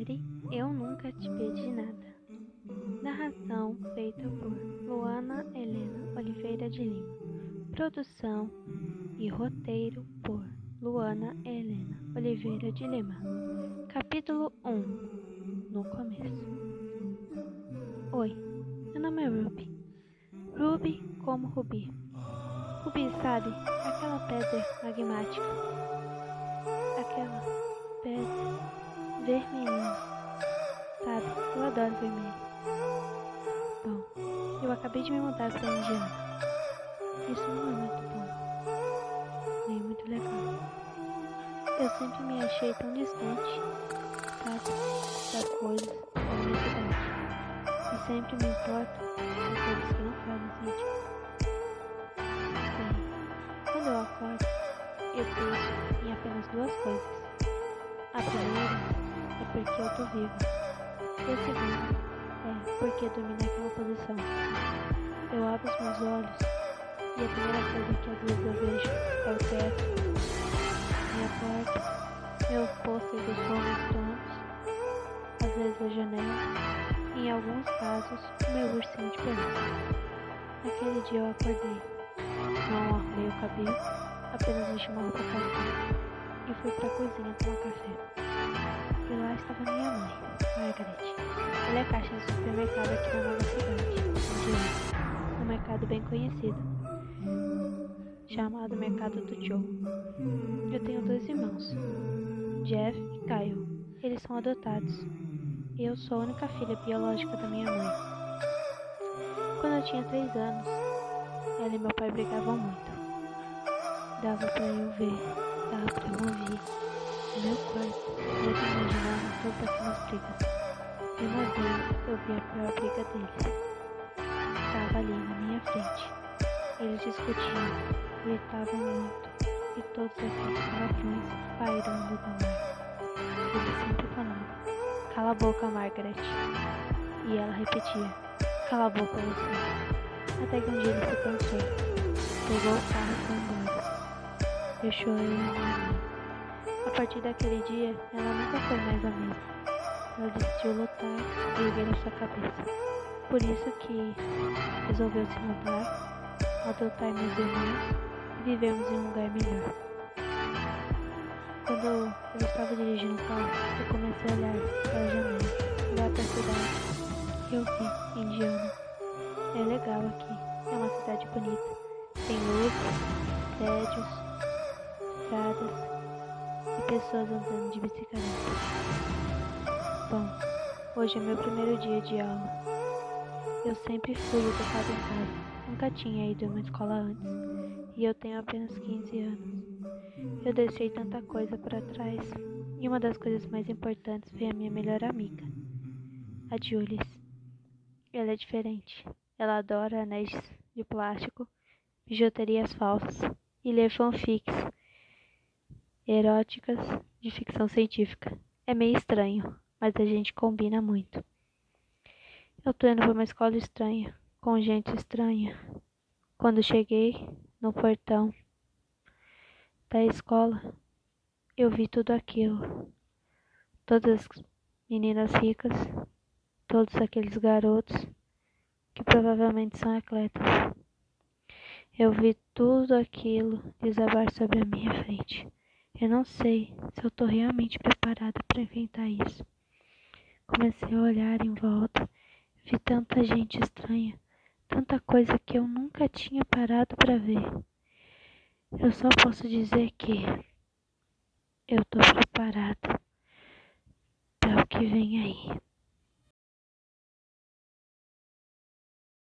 série Eu Nunca Te Pedi Nada. Narração feita por Luana Helena Oliveira de Lima. Produção e roteiro por Luana Helena Oliveira de Lima. Capítulo 1 No começo. Oi, meu nome é Ruby. Ruby como Ruby. Ruby, sabe, aquela pedra magmática. Aquela pedra vermelhinho. Sabe, eu adoro vermelho. Bom, eu acabei de me mudar para Indiana. Isso não é muito bom. Nem muito legal. Eu sempre me achei tão distante, sabe, das coisas da minha cidade. E sempre me importo com coisas que não fazem sentido. Bem, quando eu acordo, eu penso em apenas duas coisas. A primeira é porque eu tô viva. E a segunda é porque dormi naquela posição. Eu abro os meus olhos e a primeira coisa que às vezes eu vejo é o teto, minha porta, meu pôster dos Rolling Stones, às vezes a janela e em alguns casos meu ursinho de pelúcia. Naquele dia eu acordei, não arrumei o cabelo, apenas vesti uma roupa calcinha e fui pra cozinha tomar café. Margaret. Ela é caixa de supermercado aqui na nova cidade, um mercado bem conhecido, chamado Mercado do Joe. Eu tenho dois irmãos, Jeff e Kyle. Eles são adotados. Eu sou a única filha biológica da minha mãe. Quando eu tinha três anos, ela e meu pai brigavam muito. Dava para eu ver, dava para eu ouvir. Meu quarto, eu imaginava todas aquelas brigas. E uma vez eu vi a pior briga deles. Estava ali na minha frente. Eles discutiam, gritavam muito, e todos aqueles palavrões pairando do mar. Eles sempre falavam, cala a boca, Margaret. E ela repetia, cala a boca você. Até que um dia ele se cansou, pegou o carro e foi embora. Eu minha mãe. A partir daquele dia, ela nunca foi mais a mesma. Ela decidiu lutar e erguer a sua cabeça. Por isso que resolveu se mudar, adotar meus irmãos e vivermos em um lugar melhor. Quando eu estava dirigindo o carro, eu comecei a olhar para a janela, lá para a cidade. Eu vi Indiana. É legal aqui, é uma cidade bonita. Tem luz, prédios, estradas e pessoas andando de bicicleta. Bom, hoje é meu primeiro dia de aula. Eu sempre fui educado em casa, nunca tinha ido a uma escola antes, e eu tenho apenas 15 anos. Eu deixei tanta coisa para trás, e uma das coisas mais importantes foi a minha melhor amiga, a Julius. Ela é diferente. Ela adora anéis de plástico, bijuterias falsas e ler fanfics eróticas de ficção científica. É meio estranho, mas a gente combina muito. Eu tô indo pra uma escola estranha, com gente estranha. Quando cheguei no portão da escola, eu vi tudo aquilo. Todas as meninas ricas, todos aqueles garotos que provavelmente são atletas. Eu vi tudo aquilo desabar sobre a minha frente. Eu não sei se eu tô realmente preparada para enfrentar isso. Comecei a olhar em volta, vi tanta gente estranha, tanta coisa que eu nunca tinha parado para ver. Eu só posso dizer que eu tô preparada para o que vem aí.